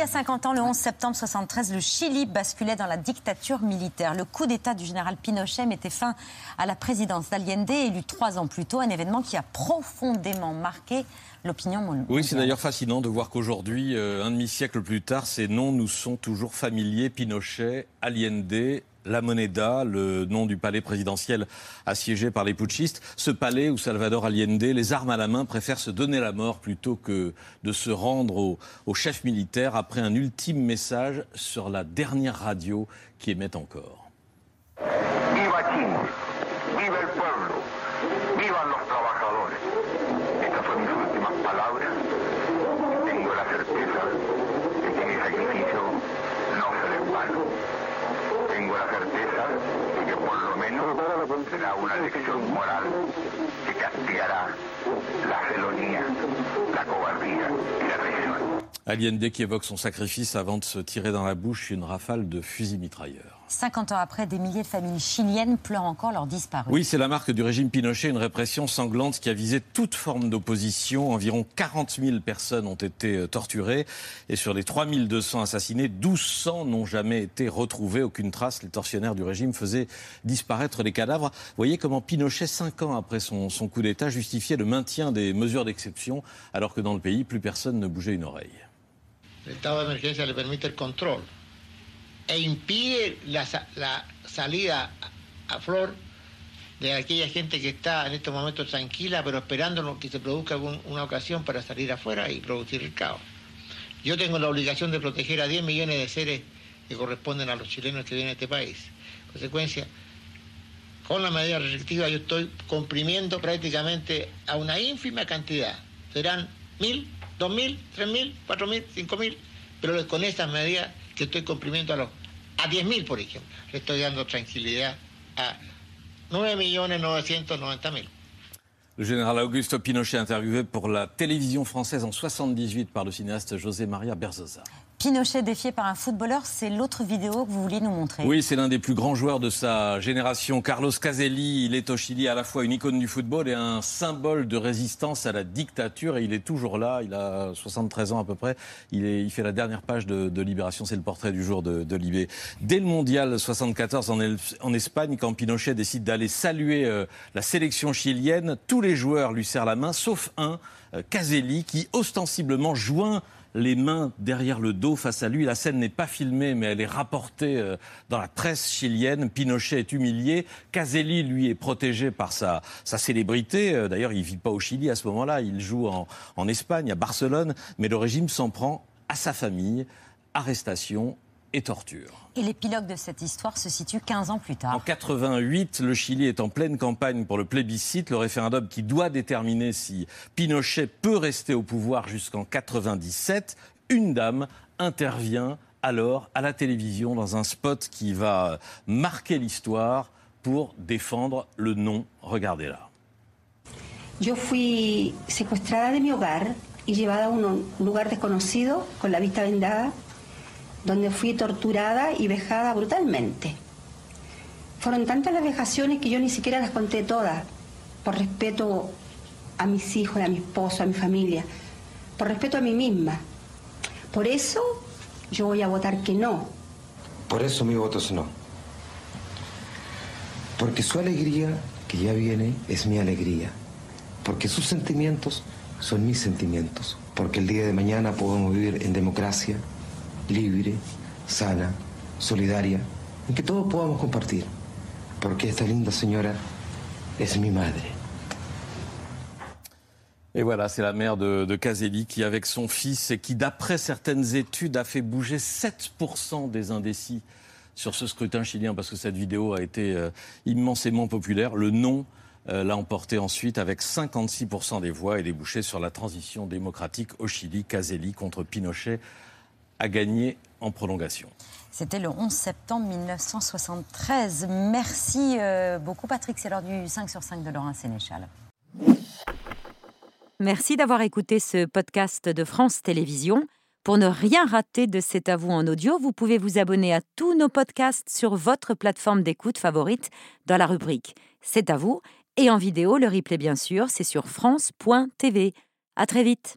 Y a 50 ans, le 11 septembre 73, le Chili basculait dans la dictature militaire. Le coup d'État du général Pinochet mettait fin à la présidence d'Allende, élu trois ans plus tôt, un événement qui a profondément marqué l'opinion mondiale. Oui, c'est d'ailleurs fascinant de voir qu'aujourd'hui, euh, un demi-siècle plus tard, ces noms nous sont toujours familiers. Pinochet, Allende, la Moneda, le nom du palais présidentiel assiégé par les putschistes. Ce palais où Salvador Allende, les armes à la main, préfère se donner la mort plutôt que de se rendre au, au chef militaire après un ultime message sur la dernière radio qui émet encore. Viva viva el pueblo, los trabajadores. Tengo la certeza de que por lo menos será una lección moral Allende qui évoque son sacrifice avant de se tirer dans la bouche une rafale de fusils mitrailleurs. 50 ans après, des milliers de familles chiliennes pleurent encore leurs disparus. Oui, c'est la marque du régime Pinochet, une répression sanglante qui a visé toute forme d'opposition. Environ 40 000 personnes ont été euh, torturées et sur les 3 200 assassinés, 1200 n'ont jamais été retrouvés. Aucune trace. Les tortionnaires du régime faisaient disparaître les cadavres. Vous voyez comment Pinochet, cinq ans après son, son coup d'État, justifiait le maintien des mesures d'exception alors que dans le pays, plus personne ne bougeait une oreille. El estado de emergencia le permite el control e impide la, sa- la salida a, flor de aquella gente que está en estos momentos tranquila, pero esperando que se produzca algún- una ocasión para salir afuera y producir el caos. Yo tengo la obligación de proteger a 10 millones de seres que corresponden a los chilenos que viven a este país. En consecuencia, con la medida restrictiva yo estoy comprimiendo prácticamente a una ínfima cantidad. Serán mil, dos mil, tres mil, cuatro mil, cinco mil, pero con estas medidas que estoy comprimiendo a los a diez mil, por ejemplo, le estoy dando tranquilidad a nueve millones novecientos mil. Le général Augusto Pinochet interviewé pour la télévision française en 78 par le cinéaste José Maria Berzosa. Pinochet défié par un footballeur, c'est l'autre vidéo que vous vouliez nous montrer. Oui, c'est l'un des plus grands joueurs de sa génération. Carlos Caselli, il est au Chili à la fois une icône du football et un symbole de résistance à la dictature. Et il est toujours là, il a 73 ans à peu près. Il, est, il fait la dernière page de, Libération, c'est le portrait du jour de, de Libé. Dès le mondial 74 en, El- en Espagne, quand Pinochet décide d'aller saluer euh, la sélection chilienne, tous les joueurs lui serrent la main, sauf un, euh, Caselli, qui ostensiblement joint les mains derrière le dos face à lui. La scène n'est pas filmée, mais elle est rapportée euh, dans la presse chilienne. Pinochet est humilié. Caselli, lui, est protégé par sa, sa célébrité. Euh, D'ailleurs, il vit pas au Chili à ce moment-là. Il joue en, en Espagne, à Barcelone. Mais le régime s'en prend à sa famille. Arrestation et torture. Et l'épilogue de cette histoire se situe 15 ans plus En tard. 88, le Chili est en pleine campagne pour le plébiscite, le référendum qui doit déterminer si Pinochet peut rester au pouvoir jusqu'en 97. Une dame intervient alors à la télévision dans un spot qui va marquer l'histoire pour défendre le non. Regardez là. Yo fui secuestrada de mi hogar y llevada a un lugar desconocido con la vista vendada, donde fui torturada y vejada brutalmente. Fueron tantas las vejaciones que yo ni siquiera las conté todas, por respeto a mis hijos, a mi esposo, a mi familia, por respeto a mí misma. Por eso yo voy a votar que no, Por eso mi voto es no. Porque su alegría, que ya viene, es mi alegría. Porque sus sentimientos son mis sentimientos. Porque el día de mañana podemos vivir en democracia, libre, sana, solidaria, en que todos podamos compartir. Porque esta linda señora es mi madre. Et voilà, c'est la mère de, Caselli qui, avec son fils, et qui, d'après certaines études, a fait bouger 7% des indécis sur ce scrutin chilien, parce que cette vidéo a été euh, immensément populaire. Le non euh, l'a emporté ensuite avec 56% des voix et débouché sur la transition démocratique au Chili. Caselli contre Pinochet a gagné en prolongation. C'était le 11 septembre 1973. Merci euh, beaucoup Patrick, c'est l'heure du 5 sur 5 de Laurent Sénéchal. Merci d'avoir écouté ce podcast de France Télévisions. Pour ne rien rater de C'est à vous en audio, vous pouvez vous abonner à tous nos podcasts sur votre plateforme d'écoute favorite dans la rubrique C'est à vous et en vidéo, le replay bien sûr, c'est sur France.tv. À très vite.